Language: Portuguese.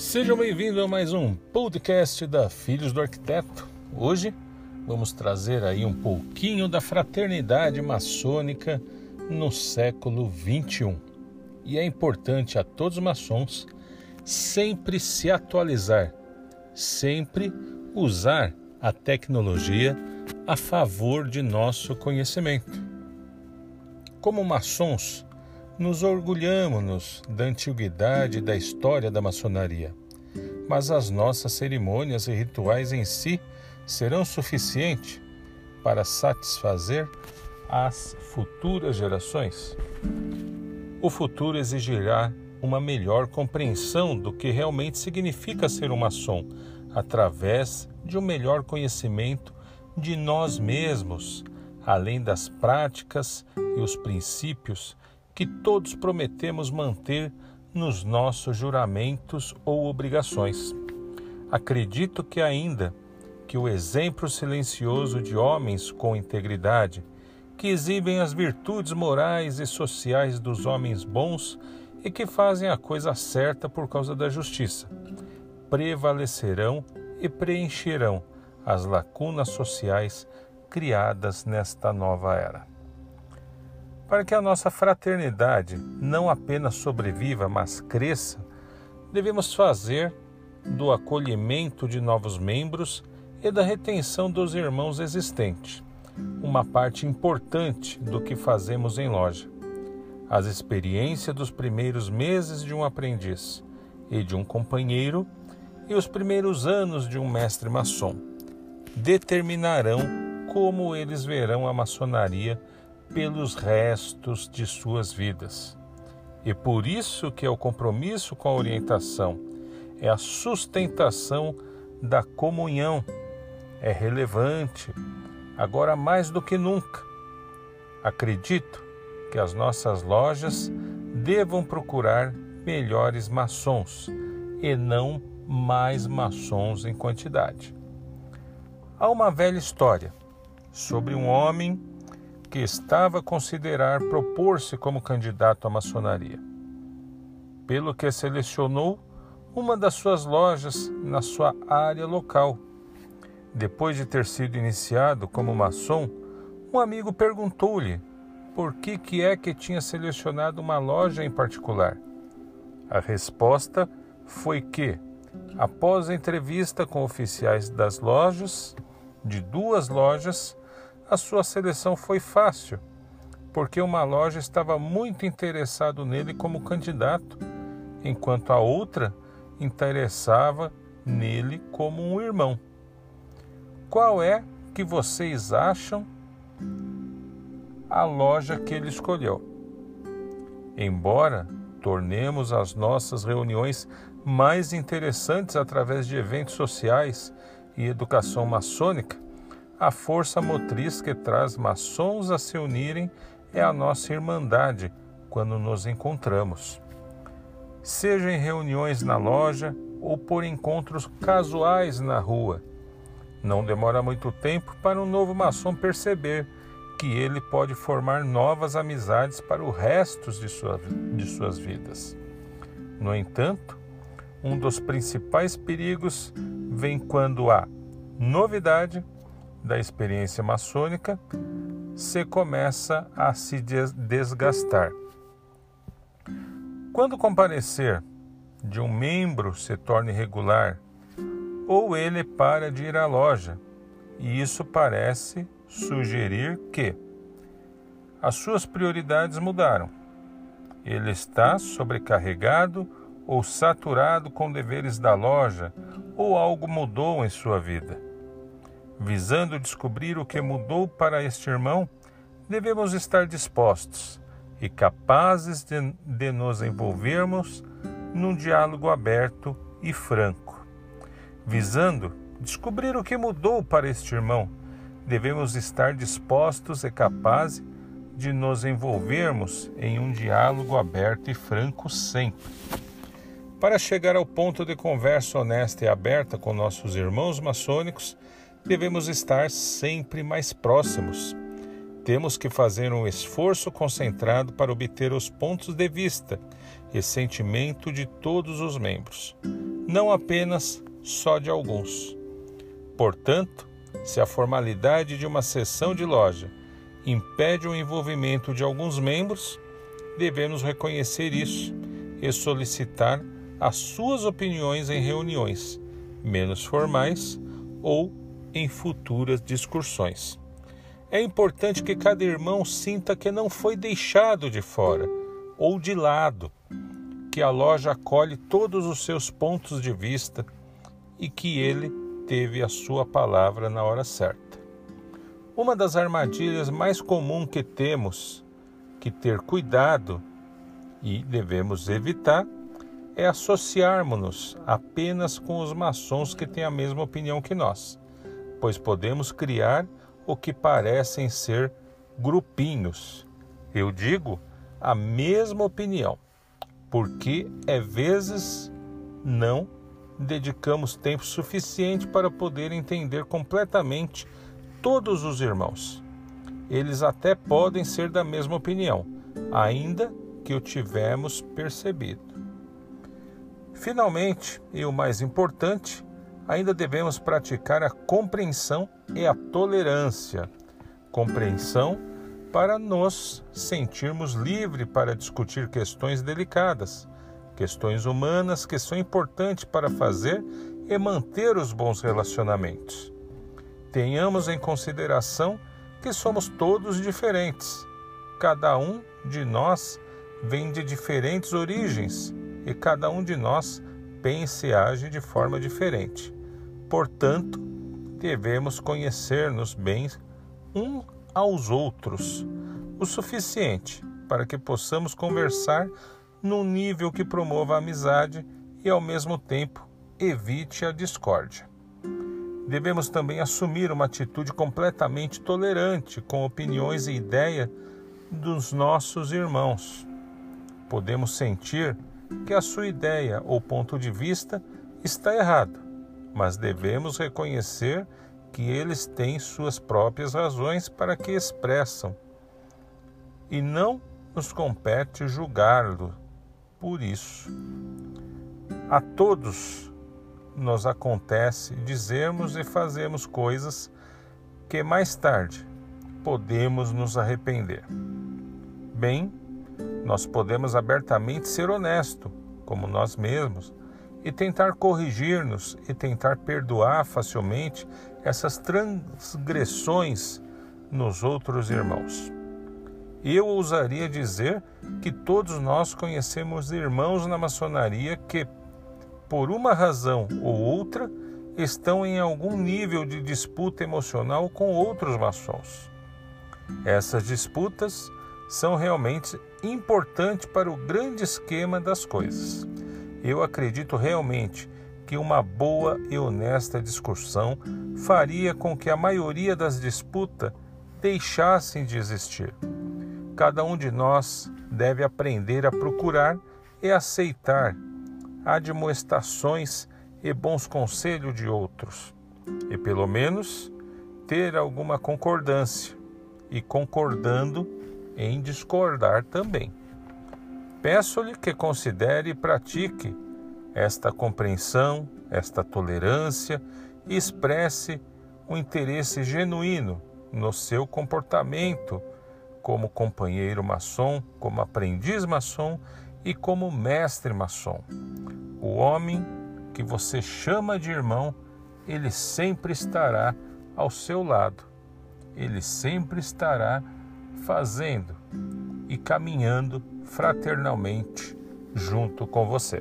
Sejam bem-vindos a mais um podcast da Filhos do Arquiteto. Hoje vamos trazer aí um pouquinho da fraternidade maçônica no século 21. E é importante a todos os maçons sempre se atualizar, sempre usar a tecnologia a favor de nosso conhecimento. Como maçons, nos orgulhamos da antiguidade da história da maçonaria, mas as nossas cerimônias e rituais em si serão suficientes para satisfazer as futuras gerações? O futuro exigirá uma melhor compreensão do que realmente significa ser um maçom, através de um melhor conhecimento de nós mesmos, além das práticas e os princípios que todos prometemos manter nos nossos juramentos ou obrigações. Acredito que ainda que o exemplo silencioso de homens com integridade, que exibem as virtudes morais e sociais dos homens bons e que fazem a coisa certa por causa da justiça, prevalecerão e preencherão as lacunas sociais criadas nesta nova era. Para que a nossa fraternidade não apenas sobreviva, mas cresça, devemos fazer do acolhimento de novos membros e da retenção dos irmãos existentes uma parte importante do que fazemos em loja. As experiências dos primeiros meses de um aprendiz e de um companheiro e os primeiros anos de um mestre maçom determinarão como eles verão a maçonaria pelos restos de suas vidas. E por isso que é o compromisso com a orientação, é a sustentação da comunhão, é relevante, agora mais do que nunca. Acredito que as nossas lojas devam procurar melhores maçons e não mais maçons em quantidade. Há uma velha história sobre um homem que estava a considerar propor-se como candidato à maçonaria. Pelo que selecionou uma das suas lojas na sua área local. Depois de ter sido iniciado como maçom, um amigo perguntou-lhe por que, que é que tinha selecionado uma loja em particular. A resposta foi que, após a entrevista com oficiais das lojas, de duas lojas, a sua seleção foi fácil, porque uma loja estava muito interessado nele como candidato, enquanto a outra interessava nele como um irmão. Qual é que vocês acham a loja que ele escolheu? Embora tornemos as nossas reuniões mais interessantes através de eventos sociais e educação maçônica, a força motriz que traz maçons a se unirem é a nossa irmandade quando nos encontramos. Seja em reuniões na loja ou por encontros casuais na rua. Não demora muito tempo para um novo maçom perceber que ele pode formar novas amizades para o resto de, sua, de suas vidas. No entanto, um dos principais perigos vem quando há novidade da experiência maçônica, se começa a se desgastar. Quando comparecer de um membro se torna irregular, ou ele para de ir à loja, e isso parece sugerir que as suas prioridades mudaram. Ele está sobrecarregado ou saturado com deveres da loja, ou algo mudou em sua vida. Visando descobrir o que mudou para este irmão, devemos estar dispostos e capazes de, de nos envolvermos num diálogo aberto e franco. Visando descobrir o que mudou para este irmão, devemos estar dispostos e capazes de nos envolvermos em um diálogo aberto e franco sempre. Para chegar ao ponto de conversa honesta e aberta com nossos irmãos maçônicos, devemos estar sempre mais próximos. Temos que fazer um esforço concentrado para obter os pontos de vista e sentimento de todos os membros. não apenas só de alguns. Portanto, se a formalidade de uma sessão de loja impede o envolvimento de alguns membros, devemos reconhecer isso e solicitar as suas opiniões em reuniões menos formais ou em futuras discussões. É importante que cada irmão sinta que não foi deixado de fora ou de lado, que a loja acolhe todos os seus pontos de vista e que ele teve a sua palavra na hora certa. Uma das armadilhas mais comuns que temos que ter cuidado e devemos evitar é associarmos-nos apenas com os maçons que têm a mesma opinião que nós, pois podemos criar o que parecem ser grupinhos. Eu digo a mesma opinião, porque é vezes não dedicamos tempo suficiente para poder entender completamente todos os irmãos. Eles até podem ser da mesma opinião, ainda que o tivemos percebido. Finalmente, e o mais importante, ainda devemos praticar a compreensão e a tolerância. Compreensão para nos sentirmos livres para discutir questões delicadas, questões humanas que são importantes para fazer e manter os bons relacionamentos. Tenhamos em consideração que somos todos diferentes. Cada um de nós vem de diferentes origens e cada um de nós pensa e age de forma diferente. Portanto, devemos conhecer-nos bem um aos outros o suficiente para que possamos conversar num nível que promova a amizade e, ao mesmo tempo, evite a discórdia. Devemos também assumir uma atitude completamente tolerante com opiniões e ideias dos nossos irmãos. Podemos sentir que a sua ideia ou ponto de vista está errado, mas devemos reconhecer que eles têm suas próprias razões para que expressam e não nos compete julgá-lo por isso. A todos nos acontece dizermos e fazermos coisas que mais tarde podemos nos arrepender. Bem, nós podemos abertamente ser honesto, como nós mesmos, e tentar corrigir-nos e tentar perdoar facilmente essas transgressões nos outros irmãos. Eu ousaria dizer que todos nós conhecemos irmãos na maçonaria que, por uma razão ou outra, estão em algum nível de disputa emocional com outros maçons. Essas disputas são realmente importantes para o grande esquema das coisas. Eu acredito realmente que uma boa e honesta discussão faria com que a maioria das disputas deixassem de existir. Cada um de nós deve aprender a procurar e aceitar admoestações e bons conselhos de outros, e pelo menos ter alguma concordância, e concordando em discordar também. Peço-lhe que considere e pratique esta compreensão, esta tolerância e expresse um interesse genuíno no seu comportamento como companheiro maçom, como aprendiz maçom e como mestre maçom. O homem que você chama de irmão, ele sempre estará ao seu lado. Ele sempre estará fazendo e caminhando fraternalmente junto com você.